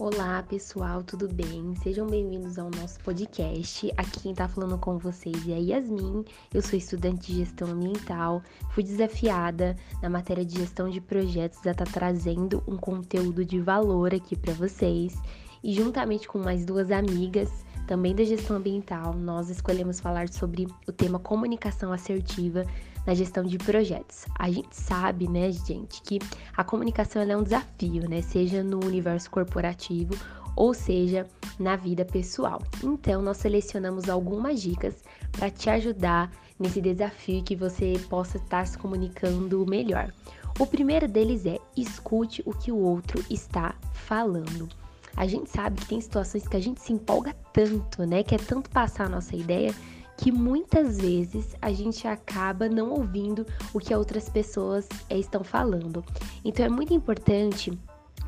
Olá pessoal, tudo bem? Sejam bem-vindos ao nosso podcast. Aqui quem tá falando com vocês é a Yasmin. Eu sou estudante de gestão ambiental. Fui desafiada na matéria de gestão de projetos a estar tá trazendo um conteúdo de valor aqui para vocês. E juntamente com mais duas amigas, também da gestão ambiental, nós escolhemos falar sobre o tema comunicação assertiva na gestão de projetos. A gente sabe, né, gente, que a comunicação é um desafio, né, seja no universo corporativo ou seja na vida pessoal. Então, nós selecionamos algumas dicas para te ajudar nesse desafio que você possa estar se comunicando melhor. O primeiro deles é escute o que o outro está falando. A gente sabe que tem situações que a gente se empolga tanto, né? Quer tanto passar a nossa ideia que muitas vezes a gente acaba não ouvindo o que outras pessoas eh, estão falando. Então é muito importante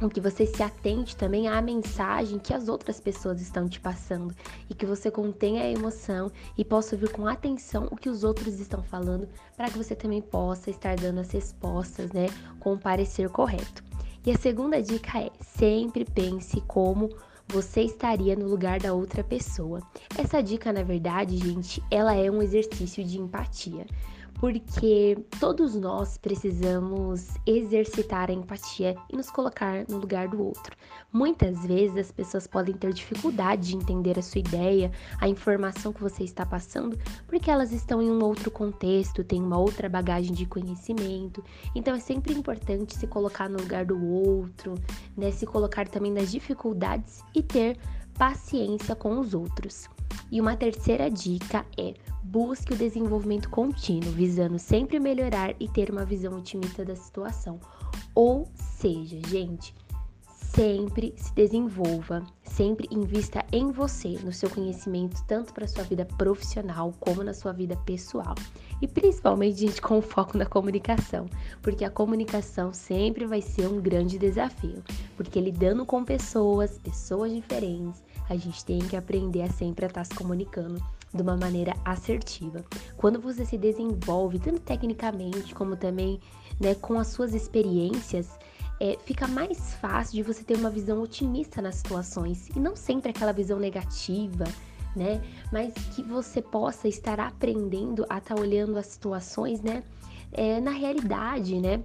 que você se atente também à mensagem que as outras pessoas estão te passando e que você contenha a emoção e possa ouvir com atenção o que os outros estão falando para que você também possa estar dando as respostas, né, com o parecer correto. E a segunda dica é: sempre pense como você estaria no lugar da outra pessoa. Essa dica, na verdade, gente, ela é um exercício de empatia porque todos nós precisamos exercitar a empatia e nos colocar no lugar do outro. Muitas vezes as pessoas podem ter dificuldade de entender a sua ideia, a informação que você está passando, porque elas estão em um outro contexto, têm uma outra bagagem de conhecimento. Então é sempre importante se colocar no lugar do outro, né? Se colocar também nas dificuldades e ter paciência com os outros. E uma terceira dica é busque o desenvolvimento contínuo, visando sempre melhorar e ter uma visão otimista da situação. Ou seja, gente, sempre se desenvolva, sempre invista em você, no seu conhecimento, tanto para sua vida profissional como na sua vida pessoal. E principalmente, gente, com foco na comunicação, porque a comunicação sempre vai ser um grande desafio, porque lidando com pessoas, pessoas diferentes, a gente tem que aprender a sempre estar se comunicando de uma maneira assertiva. Quando você se desenvolve, tanto tecnicamente como também né, com as suas experiências, é, fica mais fácil de você ter uma visão otimista nas situações e não sempre aquela visão negativa, né? Mas que você possa estar aprendendo a estar tá olhando as situações, né? É, na realidade, né?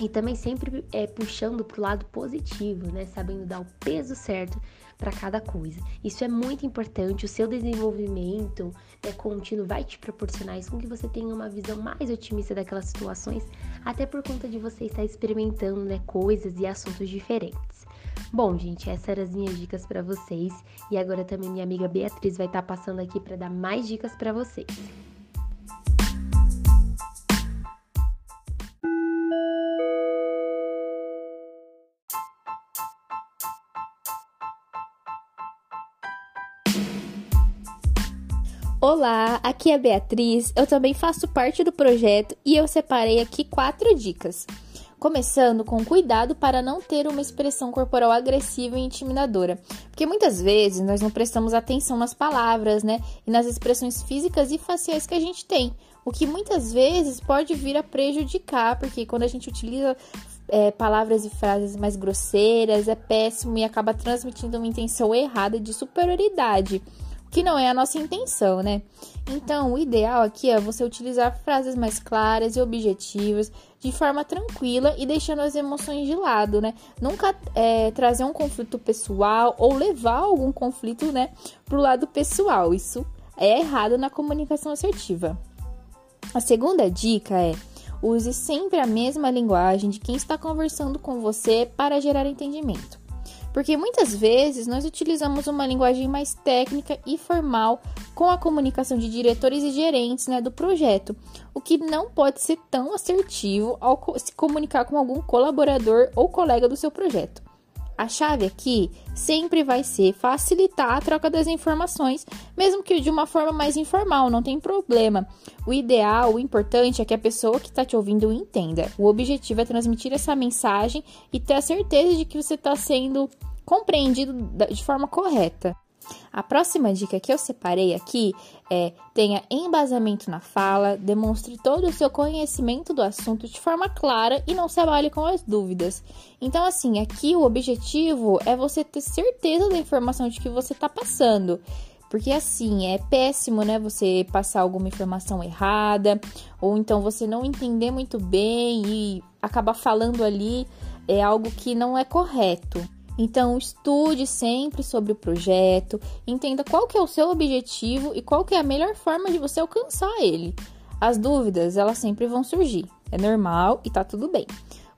E também sempre é, puxando para o lado positivo, né? Sabendo dar o peso certo para cada coisa. Isso é muito importante. O seu desenvolvimento né, contínuo vai te proporcionar isso com que você tenha uma visão mais otimista daquelas situações, até por conta de você estar experimentando né, coisas e assuntos diferentes. Bom, gente, essas eram as minhas dicas para vocês e agora também minha amiga Beatriz vai estar passando aqui para dar mais dicas para vocês. Olá, aqui é Beatriz. Eu também faço parte do projeto e eu separei aqui quatro dicas. Começando com cuidado para não ter uma expressão corporal agressiva e intimidadora, porque muitas vezes nós não prestamos atenção nas palavras, né, e nas expressões físicas e faciais que a gente tem, o que muitas vezes pode vir a prejudicar, porque quando a gente utiliza é, palavras e frases mais grosseiras é péssimo e acaba transmitindo uma intenção errada de superioridade que não é a nossa intenção, né? Então, o ideal aqui é você utilizar frases mais claras e objetivas, de forma tranquila e deixando as emoções de lado, né? Nunca é, trazer um conflito pessoal ou levar algum conflito, né, pro lado pessoal. Isso é errado na comunicação assertiva. A segunda dica é use sempre a mesma linguagem de quem está conversando com você para gerar entendimento porque muitas vezes nós utilizamos uma linguagem mais técnica e formal com a comunicação de diretores e gerentes né, do projeto, o que não pode ser tão assertivo ao se comunicar com algum colaborador ou colega do seu projeto. A chave aqui sempre vai ser facilitar a troca das informações, mesmo que de uma forma mais informal, não tem problema. O ideal, o importante é que a pessoa que está te ouvindo entenda. O objetivo é transmitir essa mensagem e ter a certeza de que você está sendo compreendido de forma correta. A próxima dica que eu separei aqui é: tenha embasamento na fala, demonstre todo o seu conhecimento do assunto de forma clara e não se abale com as dúvidas. Então, assim, aqui o objetivo é você ter certeza da informação de que você está passando. Porque assim, é péssimo, né? Você passar alguma informação errada, ou então você não entender muito bem e acabar falando ali é algo que não é correto. Então, estude sempre sobre o projeto, entenda qual que é o seu objetivo e qual que é a melhor forma de você alcançar ele. As dúvidas, elas sempre vão surgir. É normal e tá tudo bem.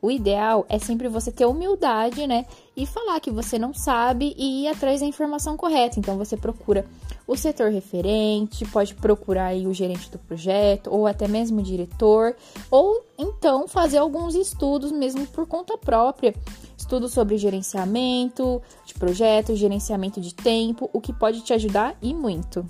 O ideal é sempre você ter humildade, né? E falar que você não sabe e ir atrás da informação correta. Então você procura o setor referente, pode procurar aí o gerente do projeto ou até mesmo o diretor, ou então fazer alguns estudos mesmo por conta própria. Estudos sobre gerenciamento de projetos, gerenciamento de tempo, o que pode te ajudar e muito.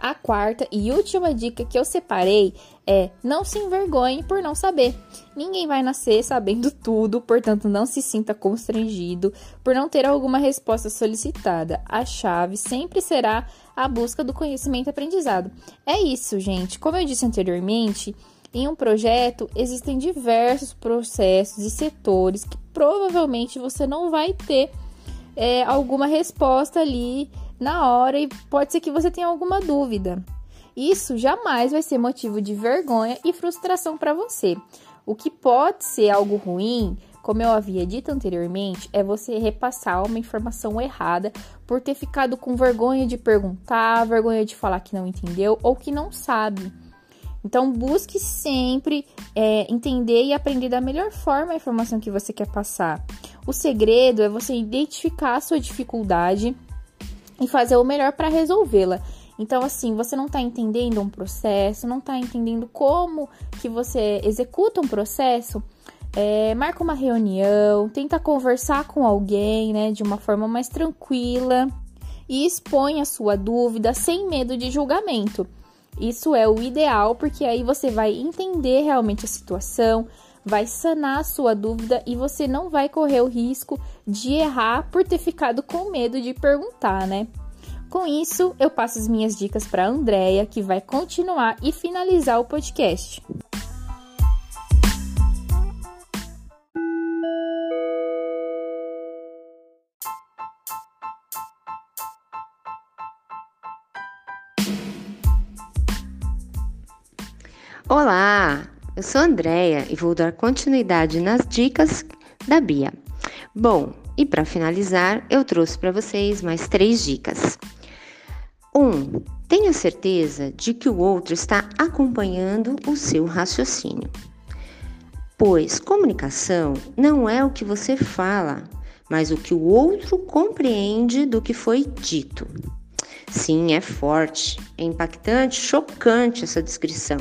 A quarta e última dica que eu separei é: não se envergonhe por não saber. Ninguém vai nascer sabendo tudo, portanto, não se sinta constrangido por não ter alguma resposta solicitada. A chave sempre será a busca do conhecimento aprendizado. É isso, gente. Como eu disse anteriormente, em um projeto existem diversos processos e setores que provavelmente você não vai ter é, alguma resposta ali na hora e pode ser que você tenha alguma dúvida. Isso jamais vai ser motivo de vergonha e frustração para você. O que pode ser algo ruim, como eu havia dito anteriormente, é você repassar uma informação errada por ter ficado com vergonha de perguntar, vergonha de falar que não entendeu ou que não sabe. Então, busque sempre é, entender e aprender da melhor forma a informação que você quer passar. O segredo é você identificar a sua dificuldade e fazer o melhor para resolvê-la. Então, assim, você não está entendendo um processo, não está entendendo como que você executa um processo, é, marca uma reunião, tenta conversar com alguém, né, de uma forma mais tranquila e expõe a sua dúvida sem medo de julgamento. Isso é o ideal, porque aí você vai entender realmente a situação, vai sanar a sua dúvida e você não vai correr o risco de errar por ter ficado com medo de perguntar, né? Com isso, eu passo as minhas dicas para a Andrea, que vai continuar e finalizar o podcast. Olá, eu sou a Andrea e vou dar continuidade nas dicas da Bia. Bom, e para finalizar, eu trouxe para vocês mais três dicas. 1. Um, tenha certeza de que o outro está acompanhando o seu raciocínio. Pois comunicação não é o que você fala, mas o que o outro compreende do que foi dito. Sim, é forte, é impactante, chocante essa descrição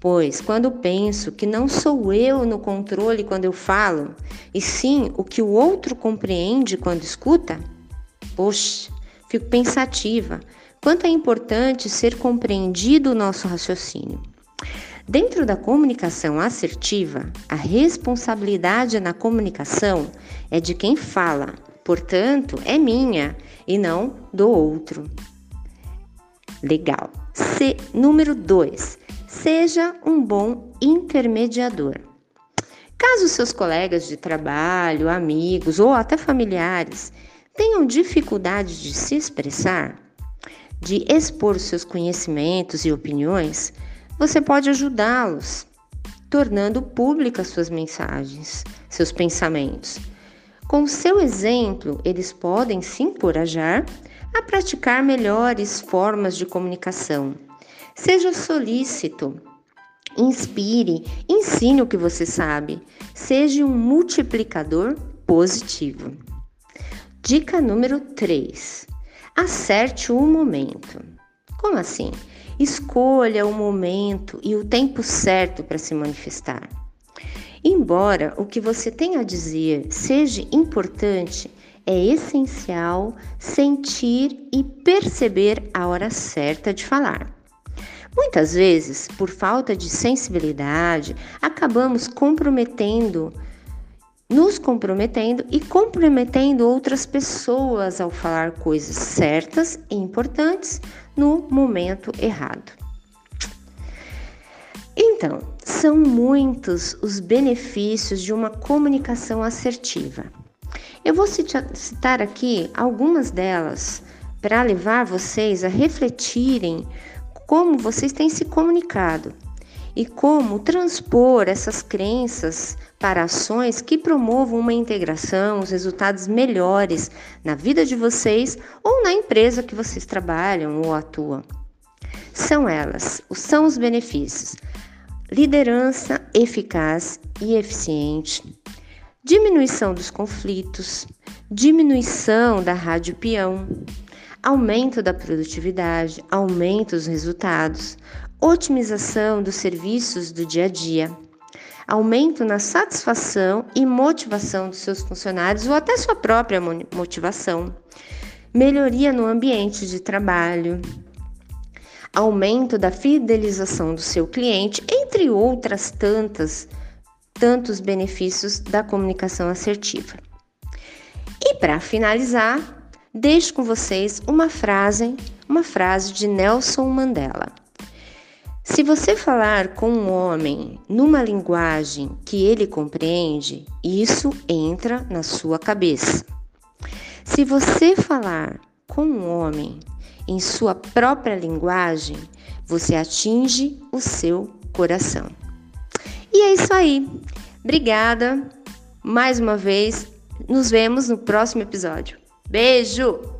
Pois quando penso que não sou eu no controle quando eu falo, e sim o que o outro compreende quando escuta, poxa, fico pensativa. Quanto é importante ser compreendido o nosso raciocínio. Dentro da comunicação assertiva, a responsabilidade na comunicação é de quem fala, portanto, é minha e não do outro. Legal. C, número 2 Seja um bom intermediador. Caso seus colegas de trabalho, amigos ou até familiares tenham dificuldade de se expressar, de expor seus conhecimentos e opiniões, você pode ajudá-los, tornando públicas suas mensagens, seus pensamentos. Com seu exemplo, eles podem se encorajar a praticar melhores formas de comunicação Seja solícito, inspire, ensine o que você sabe. Seja um multiplicador positivo. Dica número 3: acerte o momento. Como assim? Escolha o momento e o tempo certo para se manifestar. Embora o que você tenha a dizer seja importante, é essencial sentir e perceber a hora certa de falar. Muitas vezes, por falta de sensibilidade, acabamos comprometendo nos comprometendo e comprometendo outras pessoas ao falar coisas certas e importantes no momento errado. Então, são muitos os benefícios de uma comunicação assertiva. Eu vou citar aqui algumas delas para levar vocês a refletirem como vocês têm se comunicado e como transpor essas crenças para ações que promovam uma integração, os resultados melhores na vida de vocês ou na empresa que vocês trabalham ou atuam. São elas, são os benefícios: liderança eficaz e eficiente, diminuição dos conflitos, diminuição da rádio peão, aumento da produtividade, aumento dos resultados, otimização dos serviços do dia a dia aumento na satisfação e motivação dos seus funcionários ou até sua própria motivação, melhoria no ambiente de trabalho, aumento da fidelização do seu cliente, entre outras tantas tantos benefícios da comunicação assertiva. E para finalizar, deixo com vocês uma frase, uma frase de Nelson Mandela. Se você falar com um homem numa linguagem que ele compreende, isso entra na sua cabeça. Se você falar com um homem em sua própria linguagem, você atinge o seu coração. E é isso aí. Obrigada mais uma vez. Nos vemos no próximo episódio. Beijo!